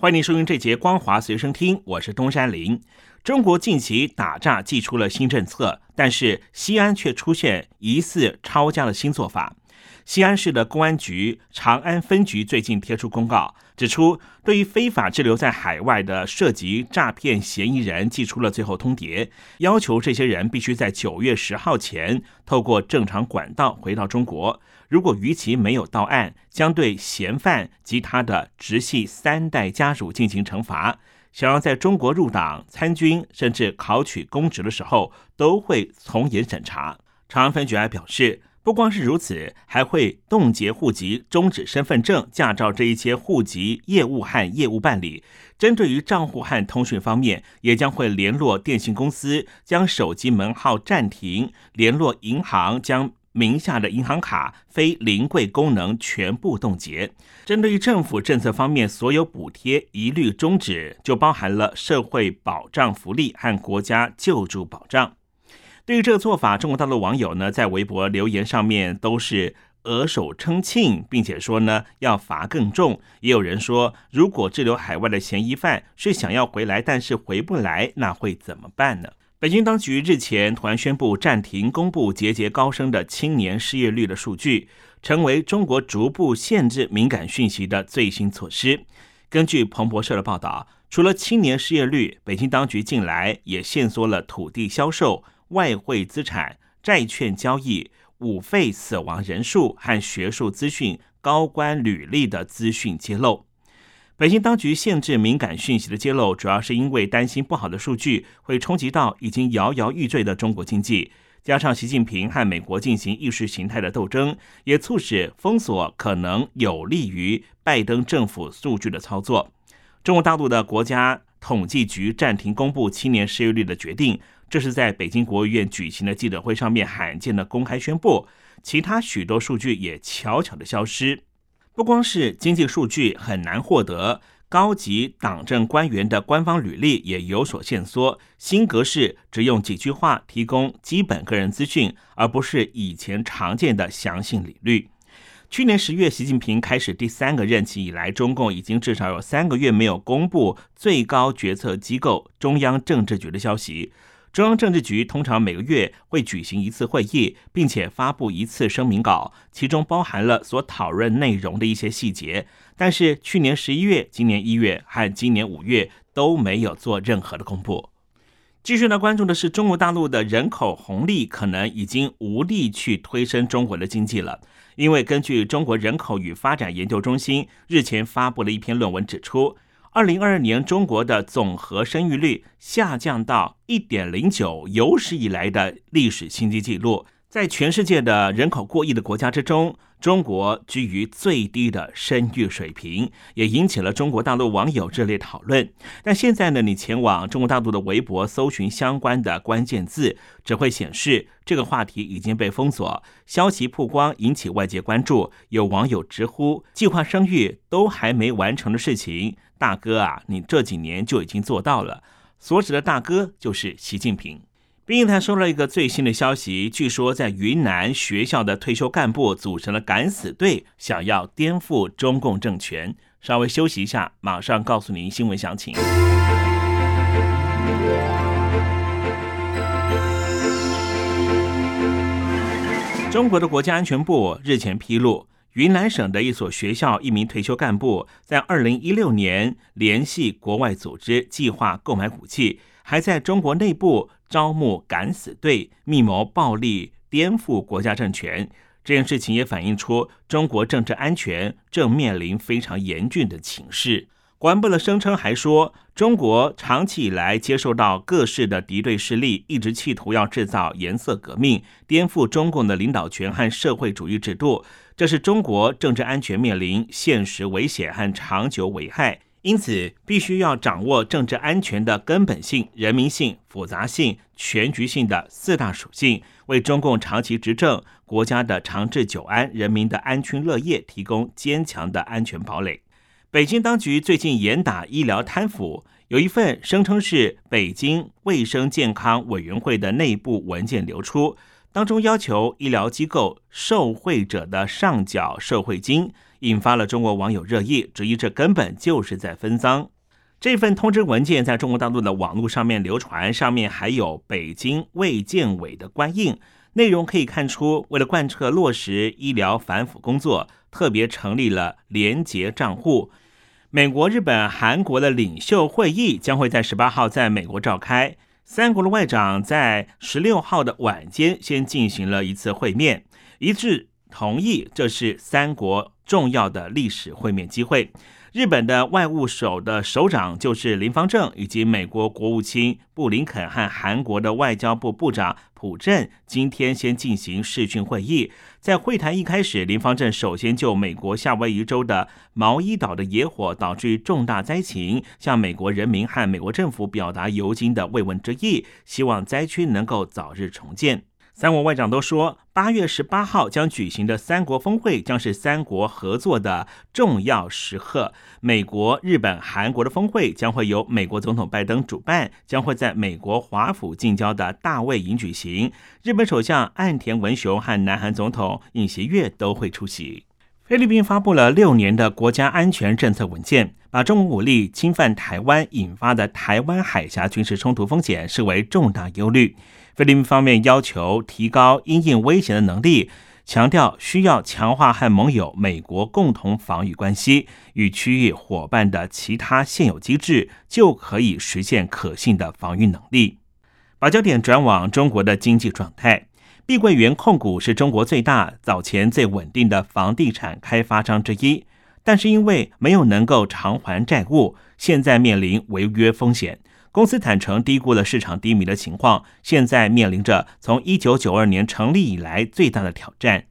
欢迎收听这节《光华随身听》，我是东山林。中国近期打诈祭出了新政策，但是西安却出现疑似抄家的新做法。西安市的公安局长安分局最近贴出公告，指出对于非法滞留在海外的涉及诈骗嫌疑人，寄出了最后通牒，要求这些人必须在九月十号前透过正常管道回到中国。如果逾期没有到案，将对嫌犯及他的直系三代家属进行惩罚。想要在中国入党、参军，甚至考取公职的时候，都会从严审查。长安分局还表示。不光是如此，还会冻结户籍、终止身份证、驾照这一些户籍业务和业务办理。针对于账户和通讯方面，也将会联络电信公司，将手机门号暂停；联络银行，将名下的银行卡非临柜功能全部冻结。针对于政府政策方面，所有补贴一律终止，就包含了社会保障福利和国家救助保障。对于这个做法，中国大陆网友呢在微博留言上面都是额手称庆，并且说呢要罚更重。也有人说，如果滞留海外的嫌疑犯是想要回来，但是回不来，那会怎么办呢？北京当局日前突然宣布暂停公布节节高升的青年失业率的数据，成为中国逐步限制敏感讯息的最新措施。根据彭博社的报道，除了青年失业率，北京当局近来也限缩了土地销售。外汇资产、债券交易、五费死亡人数和学术资讯、高官履历的资讯揭露。北京当局限制敏感讯息的揭露，主要是因为担心不好的数据会冲击到已经摇摇欲坠的中国经济，加上习近平和美国进行意识形态的斗争，也促使封锁可能有利于拜登政府数据的操作。中国大陆的国家统计局暂停公布青年失业率的决定。这是在北京国务院举行的记者会上面罕见的公开宣布，其他许多数据也悄悄的消失。不光是经济数据很难获得，高级党政官员的官方履历也有所限缩，新格式只用几句话提供基本个人资讯，而不是以前常见的详细履历。去年十月，习近平开始第三个任期以来，中共已经至少有三个月没有公布最高决策机构中央政治局的消息。中央政治局通常每个月会举行一次会议，并且发布一次声明稿，其中包含了所讨论内容的一些细节。但是去年十一月、今年一月和今年五月都没有做任何的公布。继续呢，关注的是中国大陆的人口红利可能已经无力去推升中国的经济了，因为根据中国人口与发展研究中心日前发布的一篇论文指出。二零二二年，中国的总和生育率下降到一点零九，有史以来的历史新低纪录。在全世界的人口过亿的国家之中，中国居于最低的生育水平，也引起了中国大陆网友热烈讨论。但现在呢，你前往中国大陆的微博搜寻相关的关键字，只会显示这个话题已经被封锁。消息曝光引起外界关注，有网友直呼：计划生育都还没完成的事情，大哥啊，你这几年就已经做到了。所指的大哥就是习近平。兵役台收了一个最新的消息，据说在云南学校的退休干部组成了敢死队，想要颠覆中共政权。稍微休息一下，马上告诉您新闻详情。中国的国家安全部日前披露，云南省的一所学校一名退休干部在二零一六年联系国外组织，计划购买武器，还在中国内部。招募敢死队，密谋暴力颠覆国家政权，这件事情也反映出中国政治安全正面临非常严峻的情势。国安部的声称还说，中国长期以来接受到各式的敌对势力，一直企图要制造颜色革命，颠覆中共的领导权和社会主义制度，这是中国政治安全面临现实危险和长久危害。因此，必须要掌握政治安全的根本性、人民性、复杂性、全局性的四大属性，为中共长期执政、国家的长治久安、人民的安居乐业提供坚强的安全堡垒。北京当局最近严打医疗贪腐，有一份声称是北京卫生健康委员会的内部文件流出，当中要求医疗机构受贿者的上缴受贿金。引发了中国网友热议，质疑这根本就是在分赃。这份通知文件在中国大陆的网络上面流传，上面还有北京卫健委的官印，内容可以看出，为了贯彻落实医疗反腐工作，特别成立了廉洁账户。美国、日本、韩国的领袖会议将会在十八号在美国召开，三国的外长在十六号的晚间先进行了一次会面，一致同意这是三国。重要的历史会面机会，日本的外务省的首长就是林方正，以及美国国务卿布林肯和韩国的外交部部长朴正，今天先进行视讯会议。在会谈一开始，林方正首先就美国夏威夷州的毛伊岛的野火导致重大灾情，向美国人民和美国政府表达尤金的慰问之意，希望灾区能够早日重建。三国外长都说，八月十八号将举行的三国峰会将是三国合作的重要时刻。美国、日本、韩国的峰会将会由美国总统拜登主办，将会在美国华府近郊的大卫营举行。日本首相岸田文雄和南韩总统尹锡悦都会出席。菲律宾发布了六年的国家安全政策文件，把中国武力侵犯台湾引发的台湾海峡军事冲突风险视为重大忧虑。菲律宾方面要求提高因应威胁的能力，强调需要强化和盟友美国共同防御关系，与区域伙伴的其他现有机制就可以实现可信的防御能力。把焦点转往中国的经济状态。碧桂园控股是中国最大、早前最稳定的房地产开发商之一，但是因为没有能够偿还债务，现在面临违约风险。公司坦诚低估了市场低迷的情况，现在面临着从一九九二年成立以来最大的挑战。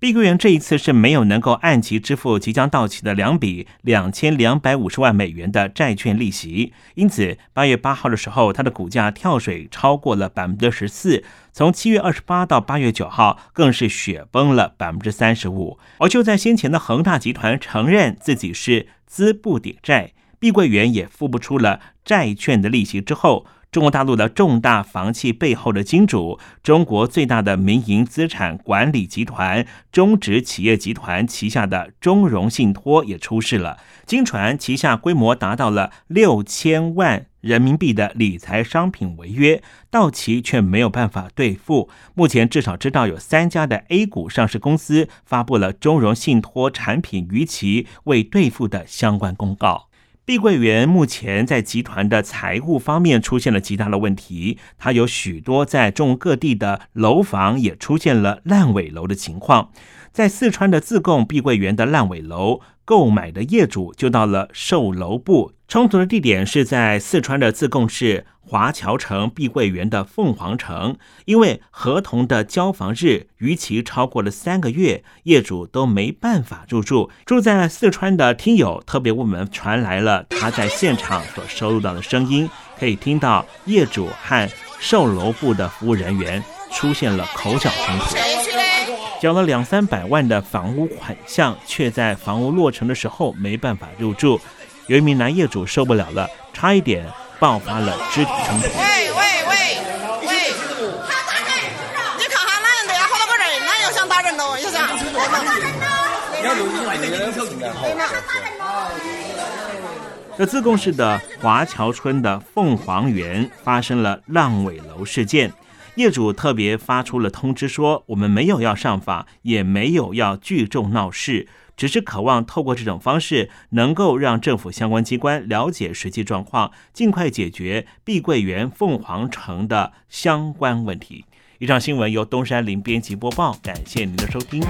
碧桂园这一次是没有能够按期支付即将到期的两笔两千两百五十万美元的债券利息，因此八月八号的时候，它的股价跳水超过了百分之十四，从七月二十八到八月九号更是雪崩了百分之三十五。而就在先前的恒大集团承认自己是资不抵债，碧桂园也付不出了债券的利息之后。中国大陆的重大房企背后的金主，中国最大的民营资产管理集团中植企业集团旗下的中融信托也出事了。经传旗下规模达到了六千万人民币的理财商品违约，到期却没有办法兑付。目前至少知道有三家的 A 股上市公司发布了中融信托产品逾期未兑付的相关公告。碧桂园目前在集团的财务方面出现了极大的问题，它有许多在中各地的楼房也出现了烂尾楼的情况。在四川的自贡碧桂园的烂尾楼，购买的业主就到了售楼部，冲突的地点是在四川的自贡市。华侨城碧桂园的凤凰城，因为合同的交房日逾期超过了三个月，业主都没办法入住。住在四川的听友特别为我们传来了他在现场所收录到的声音，可以听到业主和售楼部的服务人员出现了口角冲突，交了两三百万的房屋款项，却在房屋落成的时候没办法入住。有一名男业主受不了了，差一点。爆发了肢体冲突。喂喂喂喂！你看哈哪样的呀？好多个人，哪又想打人喽？又想。这自贡市的华侨村的凤凰园发生了烂尾楼事件，业主特别发出了通知说：“我们没有要上访，也没有要聚众闹事。”只是渴望透过这种方式，能够让政府相关机关了解实际状况，尽快解决碧桂园凤凰城的相关问题。以上新闻由东山林编辑播报，感谢您的收听。